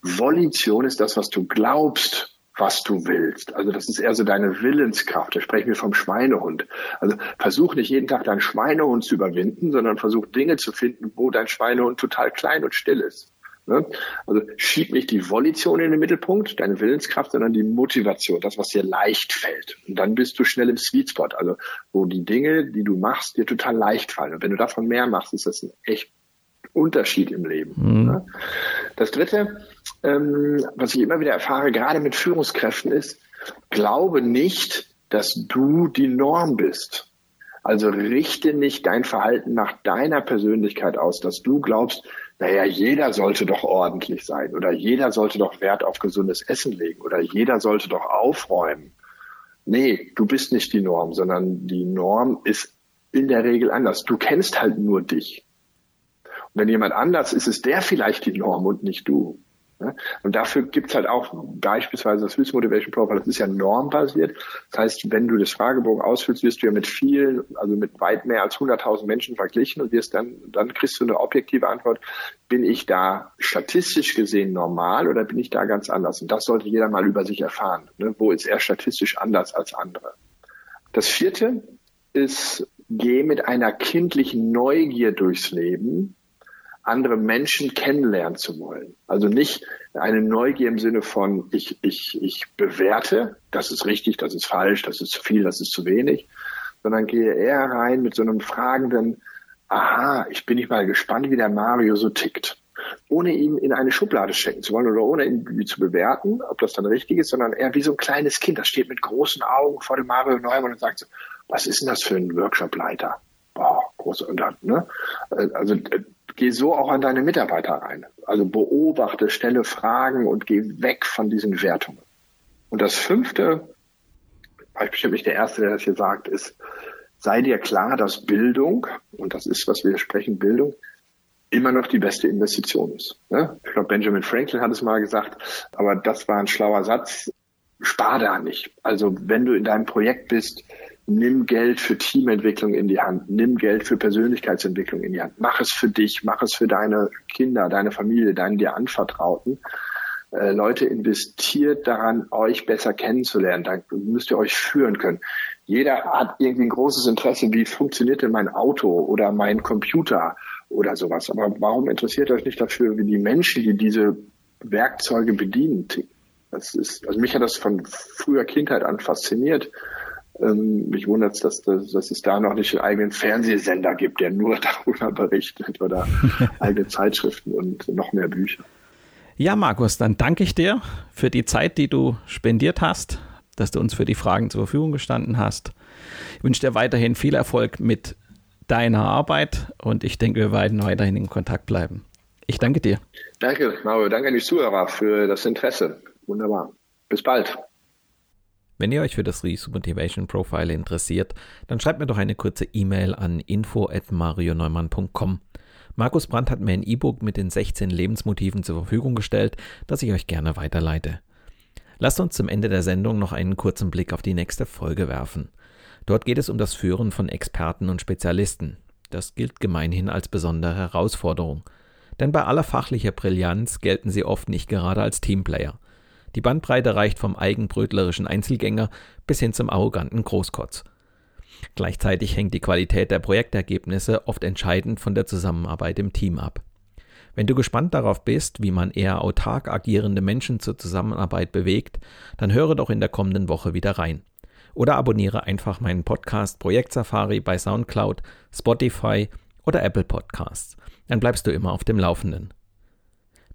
Volition ist das, was du glaubst, was du willst. Also das ist eher so deine Willenskraft. Da sprechen wir vom Schweinehund. Also versuch nicht jeden Tag deinen Schweinehund zu überwinden, sondern versuch Dinge zu finden, wo dein Schweinehund total klein und still ist. Ne? Also schieb nicht die Volition in den Mittelpunkt, deine Willenskraft, sondern die Motivation, das, was dir leicht fällt. Und dann bist du schnell im Sweet Spot, also wo die Dinge, die du machst, dir total leicht fallen. Und wenn du davon mehr machst, ist das ein echt Unterschied im Leben. Mhm. Das Dritte, ähm, was ich immer wieder erfahre, gerade mit Führungskräften, ist, glaube nicht, dass du die Norm bist. Also richte nicht dein Verhalten nach deiner Persönlichkeit aus, dass du glaubst, naja, jeder sollte doch ordentlich sein oder jeder sollte doch Wert auf gesundes Essen legen oder jeder sollte doch aufräumen. Nee, du bist nicht die Norm, sondern die Norm ist in der Regel anders. Du kennst halt nur dich. Wenn jemand anders ist, ist der vielleicht die Norm und nicht du. Und dafür gibt's halt auch beispielsweise das Swiss Motivation Profile, das ist ja normbasiert. Das heißt, wenn du das Fragebogen ausfüllst, wirst du ja mit vielen, also mit weit mehr als 100.000 Menschen verglichen und wirst dann, dann kriegst du eine objektive Antwort, bin ich da statistisch gesehen normal oder bin ich da ganz anders? Und das sollte jeder mal über sich erfahren. Ne? Wo ist er statistisch anders als andere? Das vierte ist, geh mit einer kindlichen Neugier durchs Leben andere Menschen kennenlernen zu wollen. Also nicht eine Neugier im Sinne von, ich, ich, ich bewerte, das ist richtig, das ist falsch, das ist zu viel, das ist zu wenig, sondern gehe eher rein mit so einem fragenden, aha, ich bin nicht mal gespannt, wie der Mario so tickt. Ohne ihn in eine Schublade stecken zu wollen oder ohne ihn zu bewerten, ob das dann richtig ist, sondern eher wie so ein kleines Kind, das steht mit großen Augen vor dem Mario Neumann und sagt so, was ist denn das für ein Workshopleiter? Boah, groß und dann, ne? Also geh so auch an deine Mitarbeiter rein. Also beobachte, stelle Fragen und geh weg von diesen Wertungen. Und das fünfte, war ich bestimmt nicht der Erste, der das hier sagt, ist, sei dir klar, dass Bildung, und das ist, was wir sprechen, Bildung, immer noch die beste Investition ist. Ne? Ich glaube, Benjamin Franklin hat es mal gesagt, aber das war ein schlauer Satz. Spar da nicht. Also wenn du in deinem Projekt bist, nimm Geld für Teamentwicklung in die Hand, nimm Geld für Persönlichkeitsentwicklung in die Hand, mach es für dich, mach es für deine Kinder, deine Familie, deinen dir Anvertrauten. Äh, Leute, investiert daran, euch besser kennenzulernen. Da müsst ihr euch führen können. Jeder hat irgendwie ein großes Interesse, wie funktioniert denn mein Auto oder mein Computer oder sowas. Aber warum interessiert euch nicht dafür, wie die Menschen, die diese Werkzeuge bedienen, das ist, also mich hat das von früher Kindheit an fasziniert ähm, mich wundert es, dass, dass, dass es da noch nicht einen eigenen Fernsehsender gibt, der nur darüber berichtet oder eigene Zeitschriften und noch mehr Bücher. Ja, Markus, dann danke ich dir für die Zeit, die du spendiert hast, dass du uns für die Fragen zur Verfügung gestanden hast. Ich wünsche dir weiterhin viel Erfolg mit deiner Arbeit und ich denke, wir werden weiterhin in Kontakt bleiben. Ich danke dir. Danke, Mario. Danke an die Zuhörer für das Interesse. Wunderbar. Bis bald. Wenn ihr euch für das Reese Motivation Profile interessiert, dann schreibt mir doch eine kurze E-Mail an info@marioneumann.com. Markus Brandt hat mir ein E-Book mit den 16 Lebensmotiven zur Verfügung gestellt, das ich euch gerne weiterleite. Lasst uns zum Ende der Sendung noch einen kurzen Blick auf die nächste Folge werfen. Dort geht es um das Führen von Experten und Spezialisten. Das gilt gemeinhin als besondere Herausforderung. Denn bei aller fachlicher Brillanz gelten sie oft nicht gerade als Teamplayer. Die Bandbreite reicht vom eigenbrötlerischen Einzelgänger bis hin zum arroganten Großkotz. Gleichzeitig hängt die Qualität der Projektergebnisse oft entscheidend von der Zusammenarbeit im Team ab. Wenn du gespannt darauf bist, wie man eher autark agierende Menschen zur Zusammenarbeit bewegt, dann höre doch in der kommenden Woche wieder rein. Oder abonniere einfach meinen Podcast Projekt Safari bei SoundCloud, Spotify oder Apple Podcasts. Dann bleibst du immer auf dem Laufenden.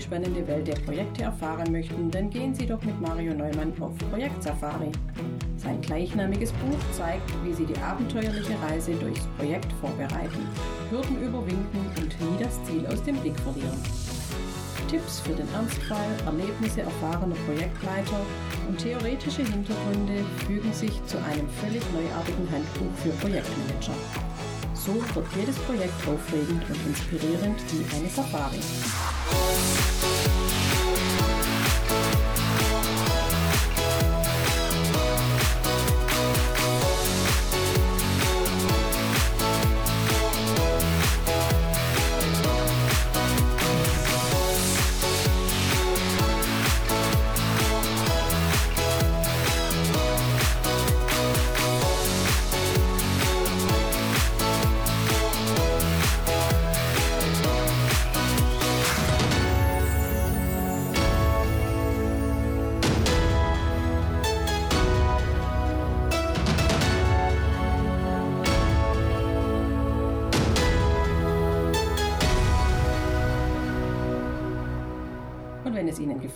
die spannende Welt der Projekte erfahren möchten, dann gehen Sie doch mit Mario Neumann auf Projektsafari. Sein gleichnamiges Buch zeigt, wie Sie die abenteuerliche Reise durchs Projekt vorbereiten, Hürden überwinden und nie das Ziel aus dem Blick verlieren. Tipps für den Ernstfall, Erlebnisse erfahrener Projektleiter und theoretische Hintergründe fügen sich zu einem völlig neuartigen Handbuch für Projektmanager. So wird jedes Projekt aufregend und inspirierend wie eine Safari.